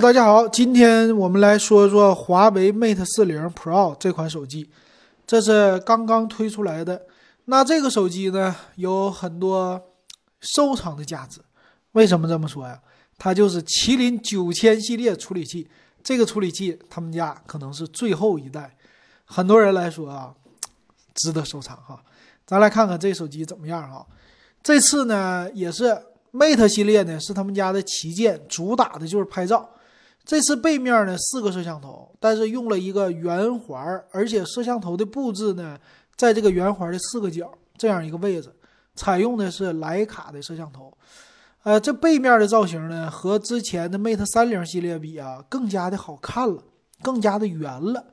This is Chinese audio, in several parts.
大家好，今天我们来说说华为 Mate 四零 Pro 这款手机，这是刚刚推出来的。那这个手机呢，有很多收藏的价值。为什么这么说呀？它就是麒麟九千系列处理器，这个处理器他们家可能是最后一代，很多人来说啊，值得收藏哈。咱来看看这手机怎么样哈。这次呢，也是 Mate 系列呢，是他们家的旗舰，主打的就是拍照。这次背面呢四个摄像头，但是用了一个圆环，而且摄像头的布置呢，在这个圆环的四个角这样一个位置，采用的是徕卡的摄像头。呃，这背面的造型呢，和之前的 Mate 三零系列比啊，更加的好看了，更加的圆了。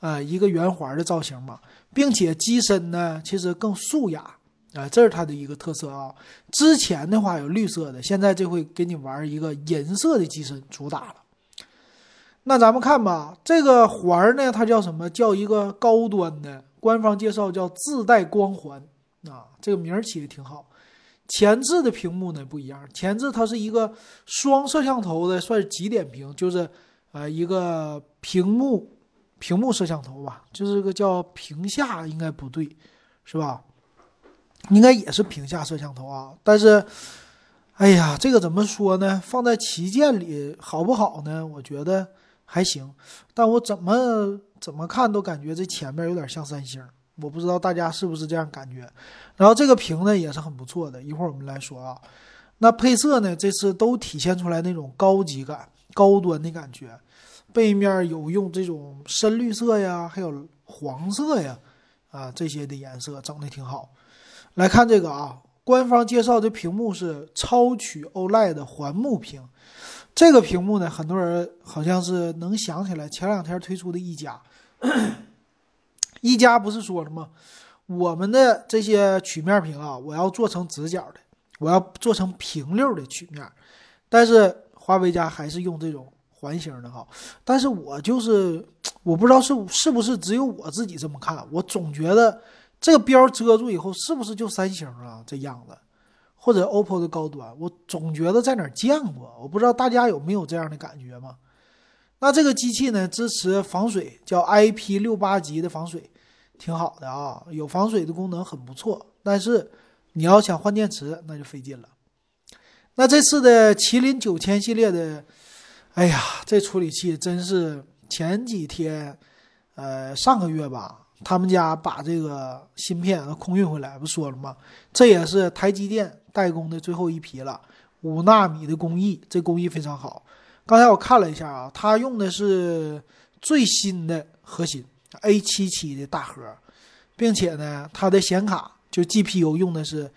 呃，一个圆环的造型嘛，并且机身呢，其实更素雅啊，这是它的一个特色啊。之前的话有绿色的，现在这回给你玩一个银色的机身，主打了。那咱们看吧，这个环儿呢，它叫什么？叫一个高端的，官方介绍叫自带光环啊，这个名儿起的挺好。前置的屏幕呢不一样，前置它是一个双摄像头的，算是极点屏，就是呃一个屏幕屏幕摄像头吧，就是个叫屏下，应该不对，是吧？应该也是屏下摄像头啊，但是。哎呀，这个怎么说呢？放在旗舰里好不好呢？我觉得还行，但我怎么怎么看都感觉这前面有点像三星，我不知道大家是不是这样感觉。然后这个屏呢也是很不错的，一会儿我们来说啊。那配色呢，这次都体现出来那种高级感、高端的感觉。背面有用这种深绿色呀，还有黄色呀，啊这些的颜色整的挺好。来看这个啊。官方介绍的屏幕是超曲 OLED 环幕屏，这个屏幕呢，很多人好像是能想起来前两天推出的一加，一加不是说了吗？我们的这些曲面屏啊，我要做成直角的，我要做成平溜的曲面，但是华为家还是用这种环形的哈。但是我就是我不知道是是不是只有我自己这么看，我总觉得。这个标遮住以后，是不是就三星啊？这样子，或者 OPPO 的高端，我总觉得在哪儿见过，我不知道大家有没有这样的感觉吗？那这个机器呢，支持防水，叫 IP 六八级的防水，挺好的啊，有防水的功能很不错。但是你要想换电池，那就费劲了。那这次的麒麟九千系列的，哎呀，这处理器真是前几天，呃，上个月吧。他们家把这个芯片空运回来，不说了吗？这也是台积电代工的最后一批了，五纳米的工艺，这工艺非常好。刚才我看了一下啊，它用的是最新的核心 A77 的大核，并且呢，它的显卡就 GPU 用的是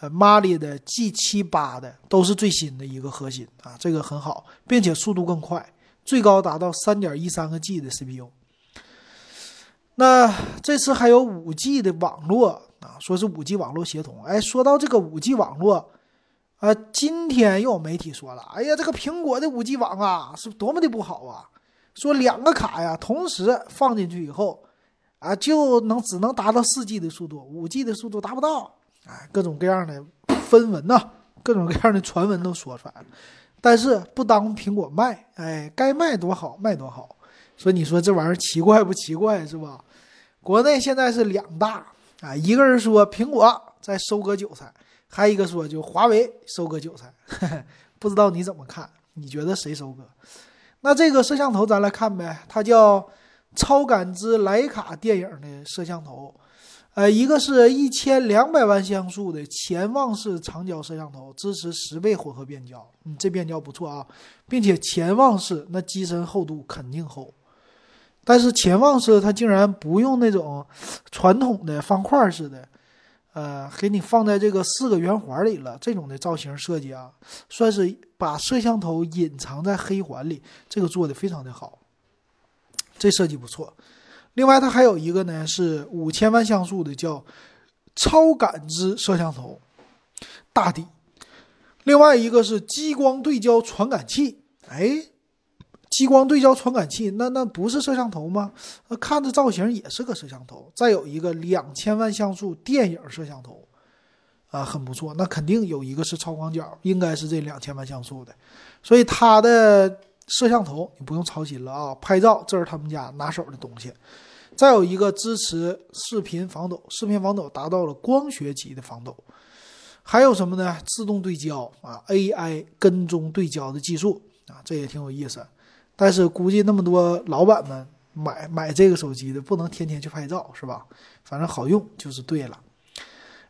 呃 Mali 的 G78 的，都是最新的一个核心啊，这个很好，并且速度更快，最高达到三点一三个 G 的 CPU。那这次还有五 G 的网络啊，说是五 G 网络协同。哎，说到这个五 G 网络，啊，今天又有媒体说了，哎呀，这个苹果的五 G 网啊，是多么的不好啊！说两个卡呀，同时放进去以后，啊，就能只能达到四 G 的速度，五 G 的速度达不到。哎，各种各样的分文呐，各种各样的传闻都说出来了，但是不当苹果卖，哎，该卖多好卖多好。所以你说这玩意儿奇怪不奇怪是吧？国内现在是两大啊，一个人说苹果在收割韭菜，还一个说就华为收割韭菜，不知道你怎么看？你觉得谁收割？那这个摄像头咱来看呗，它叫超感知徕卡电影的摄像头，呃，一个是一千两百万像素的潜望式长焦摄像头，支持十倍混合变焦，嗯，这变焦不错啊，并且潜望式那机身厚度肯定厚。但是潜望式它竟然不用那种传统的方块式的，呃，给你放在这个四个圆环里了。这种的造型设计啊，算是把摄像头隐藏在黑环里，这个做的非常的好，这设计不错。另外，它还有一个呢，是五千万像素的叫超感知摄像头，大底。另外一个是激光对焦传感器，哎。激光对焦传感器，那那不是摄像头吗？那看着造型也是个摄像头。再有一个两千万像素电影摄像头，啊，很不错。那肯定有一个是超广角，应该是这两千万像素的。所以它的摄像头你不用操心了啊，拍照这是他们家拿手的东西。再有一个支持视频防抖，视频防抖达到了光学级的防抖。还有什么呢？自动对焦啊，AI 跟踪对焦的技术啊，这也挺有意思。但是估计那么多老板们买买这个手机的，不能天天去拍照，是吧？反正好用就是对了。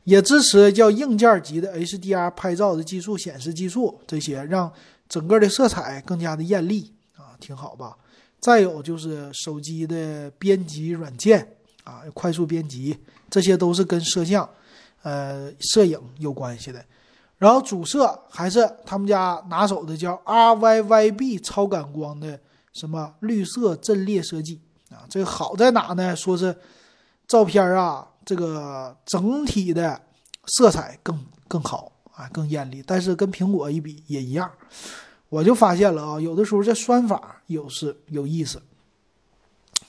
也支持叫硬件级的 HDR 拍照的技术、显示技术这些，让整个的色彩更加的艳丽啊，挺好吧？再有就是手机的编辑软件啊，快速编辑，这些都是跟摄像。呃，摄影有关系的，然后主摄还是他们家拿手的，叫 RYYB 超感光的什么绿色阵列设计啊，这个好在哪呢？说是照片啊，这个整体的色彩更更好啊，更艳丽。但是跟苹果一比也一样，我就发现了啊，有的时候这算法有是有意思，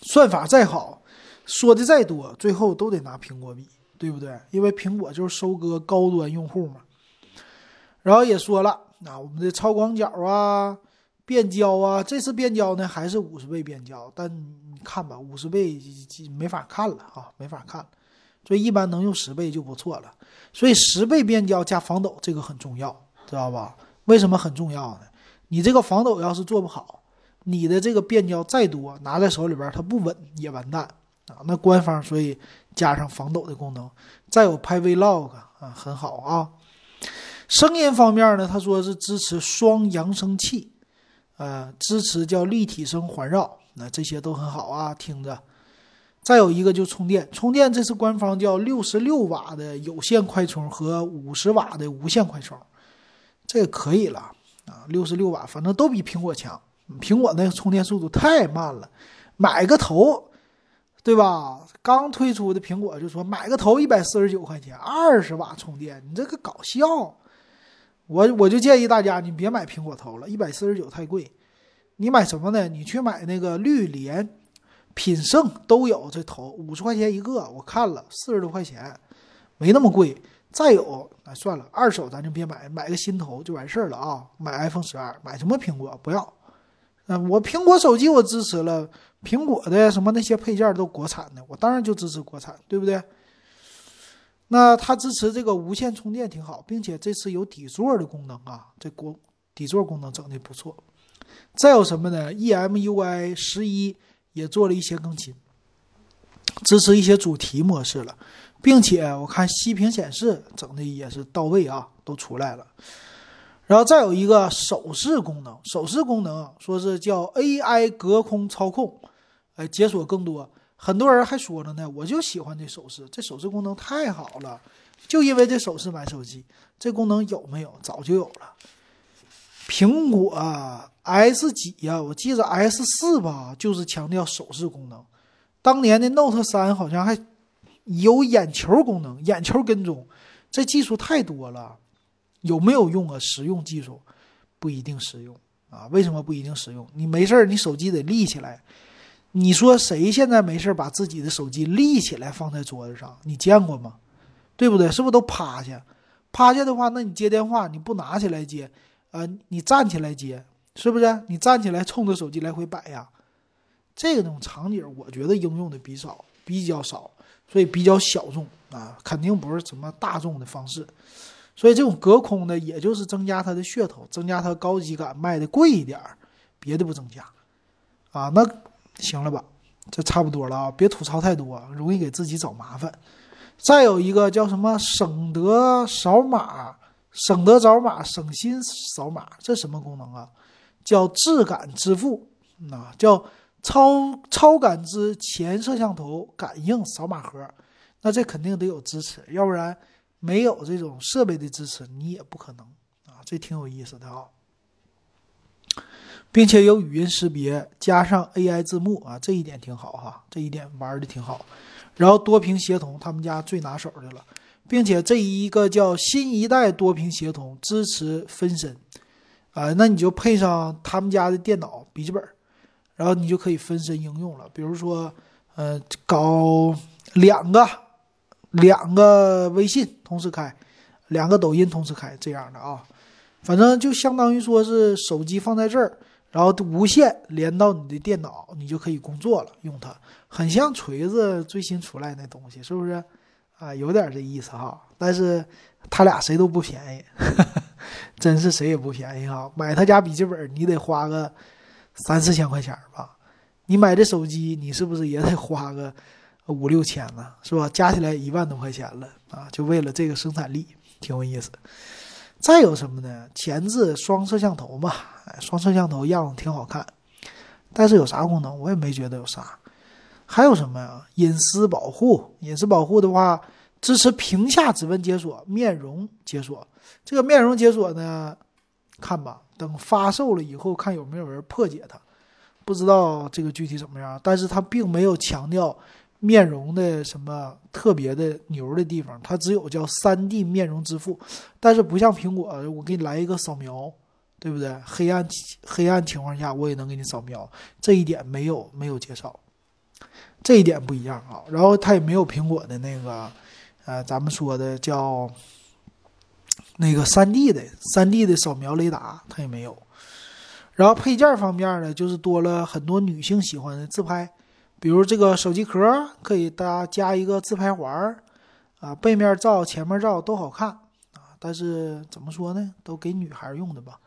算法再好，说的再多，最后都得拿苹果比。对不对？因为苹果就是收割高端用户嘛。然后也说了，啊，我们的超广角啊、变焦啊，这次变焦呢还是五十倍变焦，但你看吧，五十倍没法看了啊，没法看。所以一般能用十倍就不错了。所以十倍变焦加防抖这个很重要，知道吧？为什么很重要呢？你这个防抖要是做不好，你的这个变焦再多，拿在手里边它不稳也完蛋啊。那官方所以。加上防抖的功能，再有拍 Vlog 啊，很好啊。声音方面呢，他说是支持双扬声器，呃，支持叫立体声环绕，那这些都很好啊，听着。再有一个就充电，充电这是官方叫六十六瓦的有线快充和五十瓦的无线快充，这个可以了啊，六十六瓦，反正都比苹果强。苹果那个充电速度太慢了，买个头。对吧？刚推出的苹果就说买个头一百四十九块钱，二十瓦充电，你这个搞笑！我我就建议大家，你别买苹果头了，一百四十九太贵。你买什么呢？你去买那个绿联、品胜都有这头，五十块钱一个，我看了四十多块钱，没那么贵。再有，那算了，二手咱就别买，买个新头就完事儿了啊！买 iPhone 十二，买什么苹果不要。嗯，我苹果手机我支持了。苹果的什么那些配件都国产的，我当然就支持国产，对不对？那它支持这个无线充电挺好，并且这次有底座的功能啊，这国底座功能整的不错。再有什么呢？EMUI 十一也做了一些更新，支持一些主题模式了，并且我看息屏显示整的也是到位啊，都出来了。然后再有一个手势功能，手势功能说是叫 AI 隔空操控。哎，解锁更多，很多人还说了呢，我就喜欢这手势，这手势功能太好了，就因为这手势买手机，这功能有没有？早就有了。苹果 S 几呀？我记得 S 四吧，就是强调手势功能。当年的 Note 三好像还有眼球功能，眼球跟踪，这技术太多了，有没有用啊？实用技术不一定实用啊？为什么不一定实用？你没事儿你手机得立起来。你说谁现在没事把自己的手机立起来放在桌子上？你见过吗？对不对？是不是都趴下？趴下的话，那你接电话你不拿起来接，呃，你站起来接，是不是？你站起来冲着手机来回摆呀？这种场景我觉得应用的比少，比较少，所以比较小众啊，肯定不是什么大众的方式。所以这种隔空的，也就是增加它的噱头，增加它高级感，卖的贵一点儿，别的不增加啊。那。行了吧，这差不多了啊！别吐槽太多，容易给自己找麻烦。再有一个叫什么“省得扫码”，“省得扫码”，“省心扫码”，这什么功能啊？叫质感支付，啊，叫超超感知前摄像头感应扫码盒。那这肯定得有支持，要不然没有这种设备的支持，你也不可能啊！这挺有意思的啊。并且有语音识别，加上 AI 字幕啊，这一点挺好哈，这一点玩的挺好。然后多屏协同，他们家最拿手的了，并且这一个叫新一代多屏协同支持分身，啊，那你就配上他们家的电脑笔记本，然后你就可以分身应用了。比如说，呃，搞两个两个微信同时开，两个抖音同时开这样的啊，反正就相当于说是手机放在这儿。然后无线连到你的电脑，你就可以工作了。用它很像锤子最新出来那东西，是不是？啊，有点这意思哈。但是他俩谁都不便宜，真是谁也不便宜哈。买他家笔记本你得花个三四千块钱吧？你买这手机你是不是也得花个五六千呢？是吧？加起来一万多块钱了啊！就为了这个生产力，挺有意思。再有什么呢？前置双摄像头嘛，哎，双摄像头样子挺好看，但是有啥功能？我也没觉得有啥。还有什么呀？隐私保护，隐私保护的话，支持屏下指纹解锁、面容解锁。这个面容解锁呢，看吧，等发售了以后，看有没有人破解它。不知道这个具体怎么样，但是它并没有强调。面容的什么特别的牛的地方？它只有叫三 D 面容支付，但是不像苹果，我给你来一个扫描，对不对？黑暗黑暗情况下我也能给你扫描，这一点没有没有介绍，这一点不一样啊。然后它也没有苹果的那个，呃，咱们说的叫那个三 D 的三 D 的扫描雷达，它也没有。然后配件方面呢，就是多了很多女性喜欢的自拍。比如这个手机壳可以大家加一个自拍环儿，啊，背面照、前面照都好看啊。但是怎么说呢，都给女孩用的吧。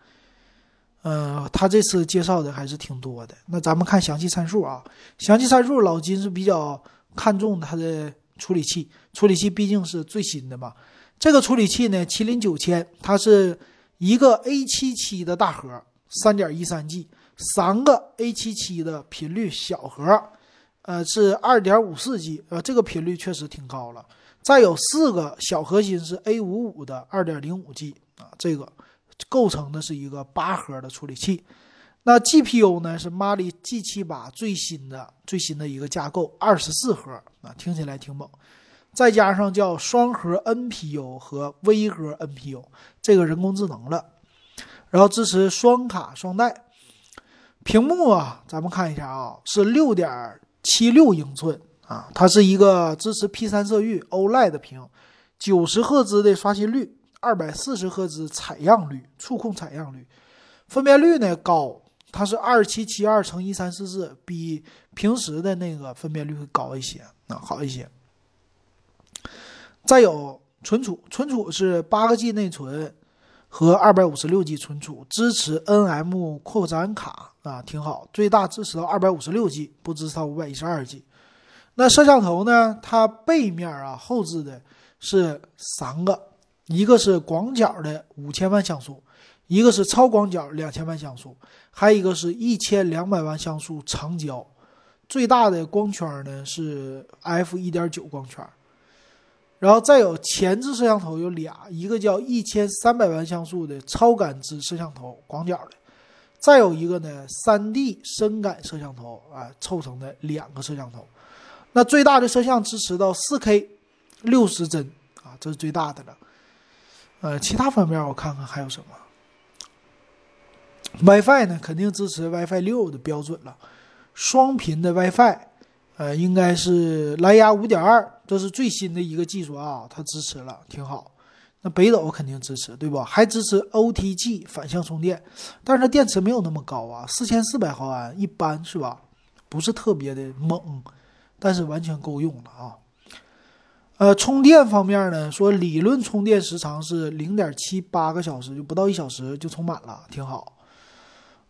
嗯，他这次介绍的还是挺多的。那咱们看详细参数啊，详细参数老金是比较看重它的处理器，处理器毕竟是最新的嘛。这个处理器呢，麒麟九千，它是一个 A77 的大核，三点一三 G，三个 A77 的频率小核。呃，是二点五四 G，呃，这个频率确实挺高了。再有四个小核心是 A 五五的二点零五 G 啊，这个构成的是一个八核的处理器。那 GPU 呢是 Mali G 七八最新的最新的一个架构，二十四核啊，听起来挺猛。再加上叫双核 NPU 和微核 NPU，这个人工智能了。然后支持双卡双待。屏幕啊，咱们看一下啊，是六点。七六英寸啊，它是一个支持 P 三色域 OLED 的屏，九十赫兹的刷新率，二百四十赫兹采样率，触控采样率，分辨率呢高，它是二七七二乘一三四四，比平时的那个分辨率会高一些啊，好一些。再有存储，存储是八个 G 内存和二百五十六 G 存储，支持 NM 扩展卡。啊，挺好，最大支持到二百五十六 G，不支持到五百一十二 G。那摄像头呢？它背面啊后置的是三个，一个是广角的五千万像素，一个是超广角两千万像素，还有一个是一千两百万像素长焦。最大的光圈呢是 f 一点九光圈。然后再有前置摄像头有俩，一个叫一千三百万像素的超感知摄像头，广角的。再有一个呢，三 D 深感摄像头啊，凑成的两个摄像头。那最大的摄像支持到四 K 六十帧啊，这是最大的了。呃，其他方面我看看还有什么。WiFi 呢，肯定支持 WiFi 六的标准了。双频的 WiFi，呃，应该是蓝牙五点二，这是最新的一个技术啊，它支持了，挺好。那北斗肯定支持，对吧？还支持 OTG 反向充电，但是它电池没有那么高啊，四千四百毫安，一般是吧？不是特别的猛，但是完全够用了啊。呃，充电方面呢，说理论充电时长是零点七八个小时，就不到一小时就充满了，挺好。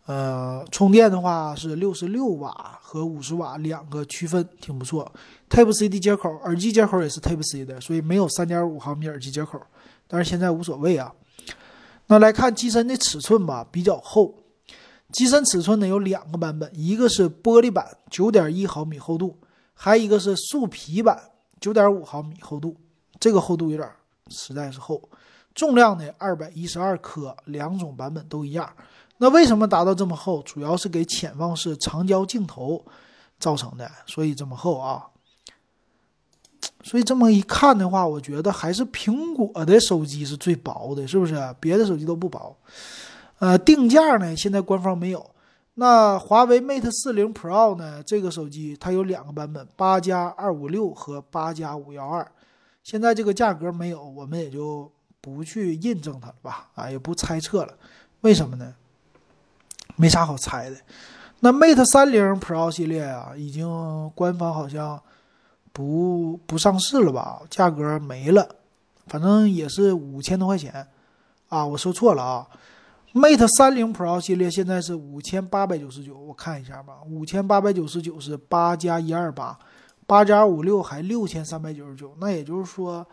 呃，充电的话是六十六瓦和五十瓦两个区分，挺不错。Type C 的接口，耳机接口也是 Type C 的，所以没有三点五毫米耳机接口。但是现在无所谓啊。那来看机身的尺寸吧，比较厚。机身尺寸呢有两个版本，一个是玻璃版，九点一毫米厚度，还一个是树皮版，九点五毫米厚度。这个厚度有点实在是厚。重量呢二百一十二克，两种版本都一样。那为什么达到这么厚？主要是给潜望式长焦镜头造成的，所以这么厚啊。所以这么一看的话，我觉得还是苹果的手机是最薄的，是不是？别的手机都不薄。呃，定价呢，现在官方没有。那华为 Mate 四零 Pro 呢？这个手机它有两个版本，八加二五六和八加五幺二。现在这个价格没有，我们也就不去印证它了吧？啊，也不猜测了。为什么呢？没啥好猜的。那 Mate 三零 Pro 系列啊，已经官方好像不不上市了吧？价格没了，反正也是五千多块钱啊！我说错了啊，Mate 三零 Pro 系列现在是五千八百九十九，我看一下吧，五千八百九十九是八加一二八，八加五六还六千三百九十九。那也就是说，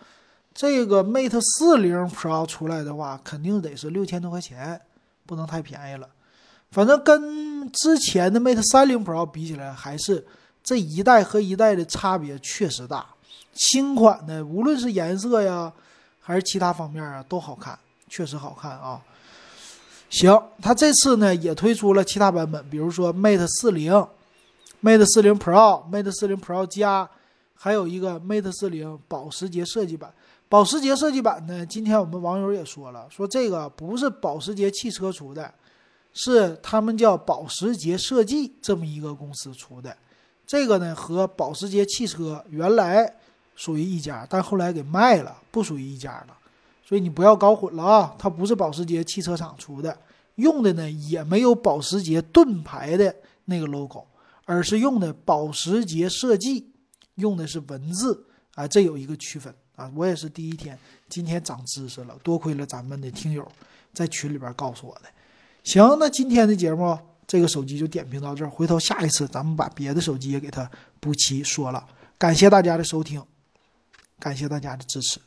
这个 Mate 四零 Pro 出来的话，肯定得是六千多块钱，不能太便宜了。反正跟之前的 Mate 三零 Pro 比起来，还是这一代和一代的差别确实大。新款的无论是颜色呀，还是其他方面啊，都好看，确实好看啊。行，它这次呢也推出了其他版本，比如说 Mate 四零、Mate 四零 Pro、Mate 四零 Pro 加，还有一个 Mate 四零保时捷设计版。保时捷设计版呢，今天我们网友也说了，说这个不是保时捷汽车出的。是他们叫保时捷设计这么一个公司出的，这个呢和保时捷汽车原来属于一家，但后来给卖了，不属于一家了。所以你不要搞混了啊，它不是保时捷汽车厂出的，用的呢也没有保时捷盾牌的那个 logo，而是用的保时捷设计，用的是文字啊，这有一个区分啊。我也是第一天，今天长知识了，多亏了咱们的听友在群里边告诉我的。行，那今天的节目这个手机就点评到这儿，回头下一次咱们把别的手机也给它补齐说了。感谢大家的收听，感谢大家的支持。